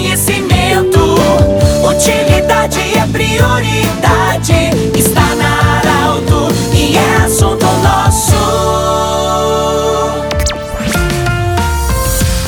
conhecimento. Utilidade é prioridade. Está na Arauto e é assunto nosso.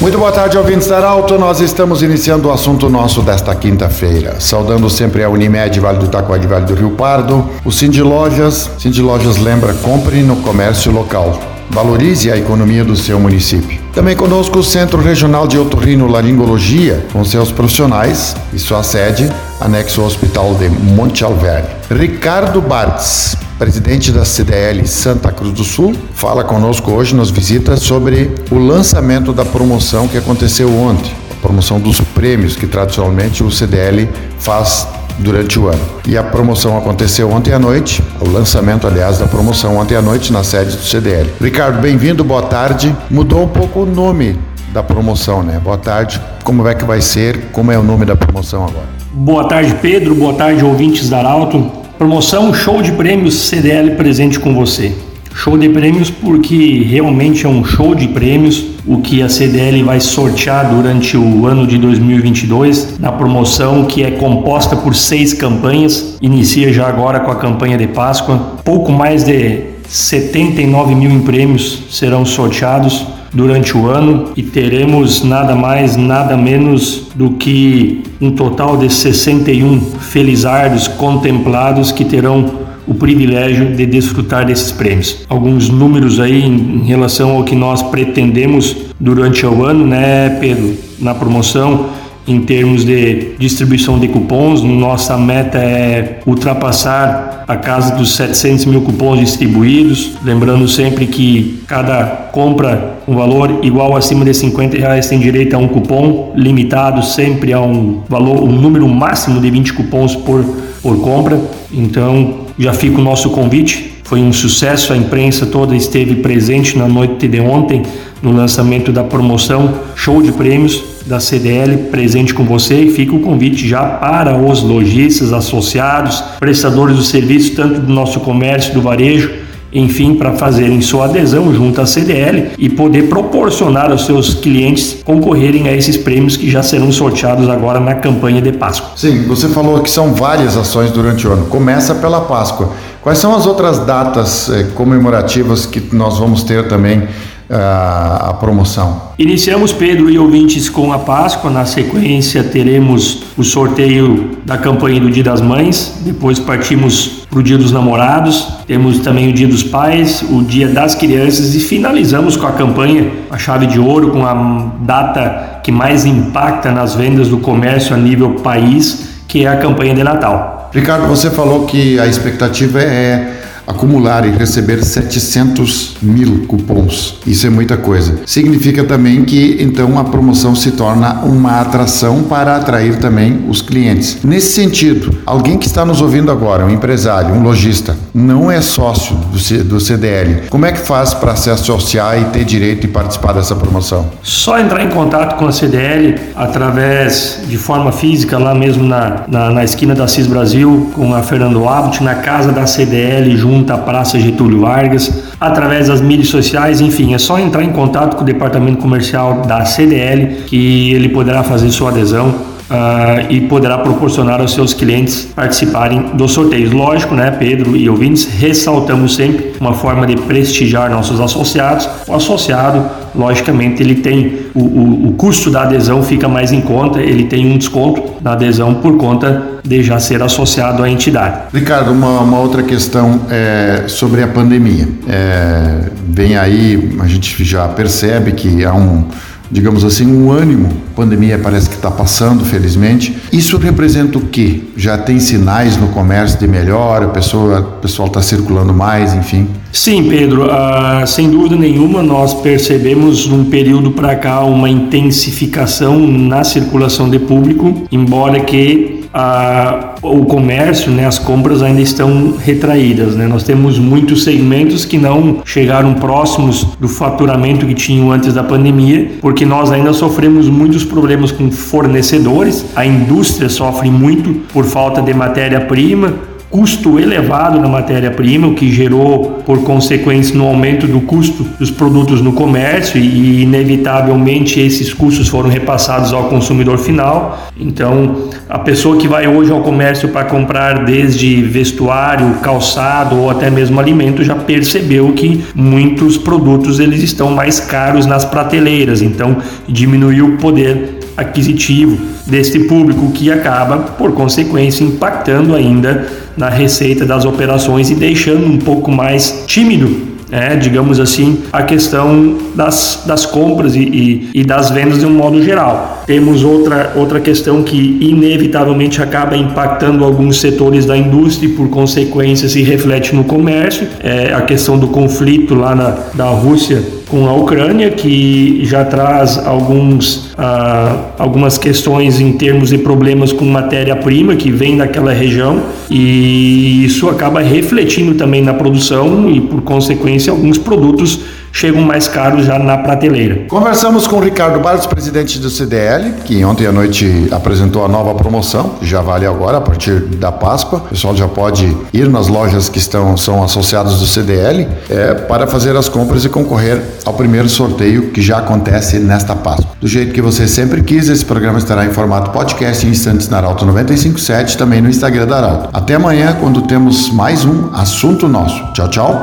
Muito boa tarde, ouvintes da Arauto. Nós estamos iniciando o assunto nosso desta quinta-feira. Saudando sempre a Unimed, Vale do Taquari, Vale do Rio Pardo. O Cindy Lojas. Cindy Lojas lembra, compre no comércio local. Valorize a economia do seu município. Também conosco o Centro Regional de Otorrino Laringologia, com seus profissionais e sua sede, anexo ao Hospital de Monte Alverne. Ricardo Bartz, presidente da CDL Santa Cruz do Sul, fala conosco hoje, nos visita sobre o lançamento da promoção que aconteceu ontem, a promoção dos prêmios que tradicionalmente o CDL faz durante o ano. E a promoção aconteceu ontem à noite, o lançamento, aliás, da promoção ontem à noite na sede do CDL. Ricardo, bem-vindo, boa tarde. Mudou um pouco o nome da promoção, né? Boa tarde. Como é que vai ser? Como é o nome da promoção agora? Boa tarde, Pedro. Boa tarde, ouvintes da Arauto. Promoção Show de Prêmios CDL presente com você. Show de prêmios porque realmente é um show de prêmios o que a CDL vai sortear durante o ano de 2022 na promoção que é composta por seis campanhas. Inicia já agora com a campanha de Páscoa. Pouco mais de 79 mil em prêmios serão sorteados durante o ano e teremos nada mais, nada menos do que um total de 61 felizardos contemplados que terão o privilégio de desfrutar desses prêmios. Alguns números aí em relação ao que nós pretendemos durante o ano, né, Pedro? Na promoção, em termos de distribuição de cupons, nossa meta é ultrapassar a casa dos 700 mil cupons distribuídos. Lembrando sempre que cada compra um valor igual acima de 50 reais tem direito a um cupom limitado sempre a um valor, um número máximo de 20 cupons por, por compra. Então já fica o nosso convite. Foi um sucesso, a imprensa toda esteve presente na noite de ontem no lançamento da promoção Show de Prêmios da CDL presente com você e fica o convite já para os lojistas associados, prestadores do serviço tanto do nosso comércio do varejo enfim, para fazerem sua adesão junto à CDL e poder proporcionar aos seus clientes concorrerem a esses prêmios que já serão sorteados agora na campanha de Páscoa. Sim, você falou que são várias ações durante o ano. Começa pela Páscoa. Quais são as outras datas eh, comemorativas que nós vamos ter também a, a promoção? Iniciamos, Pedro e ouvintes, com a Páscoa. Na sequência, teremos o sorteio da campanha do Dia das Mães. Depois partimos para o Dia dos Namorados. Temos também o Dia dos Pais, o Dia das Crianças e finalizamos com a campanha, a chave de ouro, com a data que mais impacta nas vendas do comércio a nível país, que é a campanha de Natal. Ricardo, você falou que a expectativa é acumular e receber 700 mil cupons. Isso é muita coisa. Significa também que então a promoção se torna uma atração para atrair também os clientes. Nesse sentido, alguém que está nos ouvindo agora, um empresário, um lojista, não é sócio do, CDL, como é que faz para se associar e ter direito e participar dessa promoção? Só entrar em contato com a CDL através de forma física, lá mesmo na, na, na esquina da CIS Brasil, com a Fernando Abbott, na casa da CDL, junto junto à Praça Getúlio Vargas, através das mídias sociais, enfim, é só entrar em contato com o departamento comercial da CDL que ele poderá fazer sua adesão Uh, e poderá proporcionar aos seus clientes participarem dos sorteios. Lógico, né, Pedro e ouvintes, ressaltamos sempre uma forma de prestigiar nossos associados. O associado, logicamente, ele tem o, o, o custo da adesão fica mais em conta, ele tem um desconto na adesão por conta de já ser associado à entidade. Ricardo, uma, uma outra questão é sobre a pandemia. É, vem aí, a gente já percebe que há um digamos assim, um ânimo. A pandemia parece que está passando, felizmente. Isso representa o quê? Já tem sinais no comércio de melhora, a pessoa, o pessoal está circulando mais, enfim? Sim, Pedro, uh, sem dúvida nenhuma, nós percebemos um período para cá uma intensificação na circulação de público, embora que a, o comércio, né, as compras ainda estão retraídas. Né? Nós temos muitos segmentos que não chegaram próximos do faturamento que tinham antes da pandemia, porque nós ainda sofremos muitos problemas com fornecedores. A indústria sofre muito por falta de matéria-prima custo elevado na matéria-prima, o que gerou, por consequência, no aumento do custo dos produtos no comércio e, inevitavelmente, esses custos foram repassados ao consumidor final. Então, a pessoa que vai hoje ao comércio para comprar desde vestuário, calçado ou até mesmo alimento já percebeu que muitos produtos eles estão mais caros nas prateleiras. Então, diminuiu o poder aquisitivo deste público que acaba, por consequência, impactando ainda na receita das operações e deixando um pouco mais tímido é, digamos assim, a questão das, das compras e, e, e, das vendas de um modo geral. Temos outra, outra questão que inevitavelmente acaba impactando alguns setores da indústria e por consequência se reflete no comércio, é a questão do conflito lá na, da Rússia com a Ucrânia, que já traz alguns, ah, algumas questões em termos de problemas com matéria-prima que vem daquela região. E isso acaba refletindo também na produção e, por consequência, alguns produtos chegam mais caros já na prateleira. Conversamos com o Ricardo Barros, presidente do CDL, que ontem à noite apresentou a nova promoção, que já vale agora a partir da Páscoa. O pessoal já pode ir nas lojas que estão são associados do CDL é, para fazer as compras e concorrer ao primeiro sorteio que já acontece nesta Páscoa. Do jeito que você sempre quis, esse programa estará em formato podcast em instantes na Arauto 957, também no Instagram da Arauto. Até amanhã, quando temos mais um assunto nosso. Tchau, tchau